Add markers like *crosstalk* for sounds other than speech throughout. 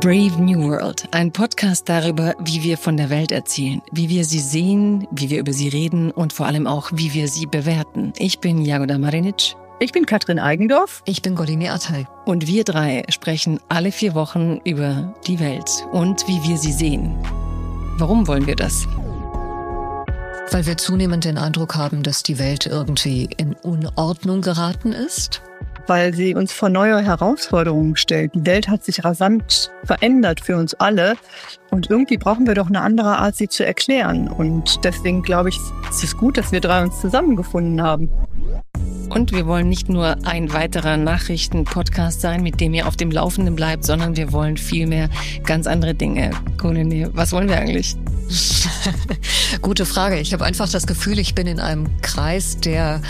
Brave New World, ein Podcast darüber, wie wir von der Welt erzählen, wie wir sie sehen, wie wir über sie reden und vor allem auch, wie wir sie bewerten. Ich bin Jagoda Marinic. Ich bin Katrin Eigendorf. Ich bin Goline Atay. Und wir drei sprechen alle vier Wochen über die Welt und wie wir sie sehen. Warum wollen wir das? Weil wir zunehmend den Eindruck haben, dass die Welt irgendwie in Unordnung geraten ist weil sie uns vor neue Herausforderungen stellt. Die Welt hat sich rasant verändert für uns alle und irgendwie brauchen wir doch eine andere Art, sie zu erklären. Und deswegen glaube ich, es ist gut, dass wir drei uns zusammengefunden haben. Und wir wollen nicht nur ein weiterer Nachrichten-Podcast sein, mit dem ihr auf dem Laufenden bleibt, sondern wir wollen vielmehr ganz andere Dinge. Kolonel, was wollen wir eigentlich? *laughs* Gute Frage. Ich habe einfach das Gefühl, ich bin in einem Kreis, der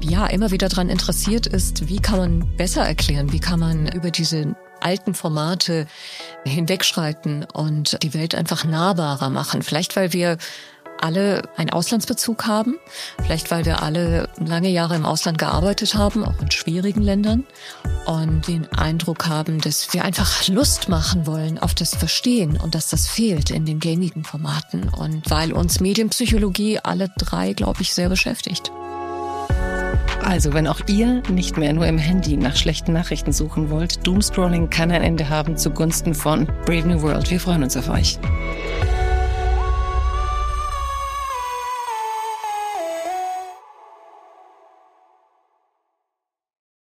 ja immer wieder daran interessiert ist, wie kann man besser erklären, wie kann man über diese alten Formate hinwegschreiten und die Welt einfach nahbarer machen. Vielleicht, weil wir alle einen Auslandsbezug haben, vielleicht weil wir alle lange Jahre im Ausland gearbeitet haben, auch in schwierigen Ländern und den Eindruck haben, dass wir einfach Lust machen wollen auf das Verstehen und dass das fehlt in den gängigen Formaten und weil uns Medienpsychologie alle drei, glaube ich, sehr beschäftigt. Also, wenn auch ihr nicht mehr nur im Handy nach schlechten Nachrichten suchen wollt, Doomscrolling kann ein Ende haben zugunsten von Brave New World. Wir freuen uns auf euch.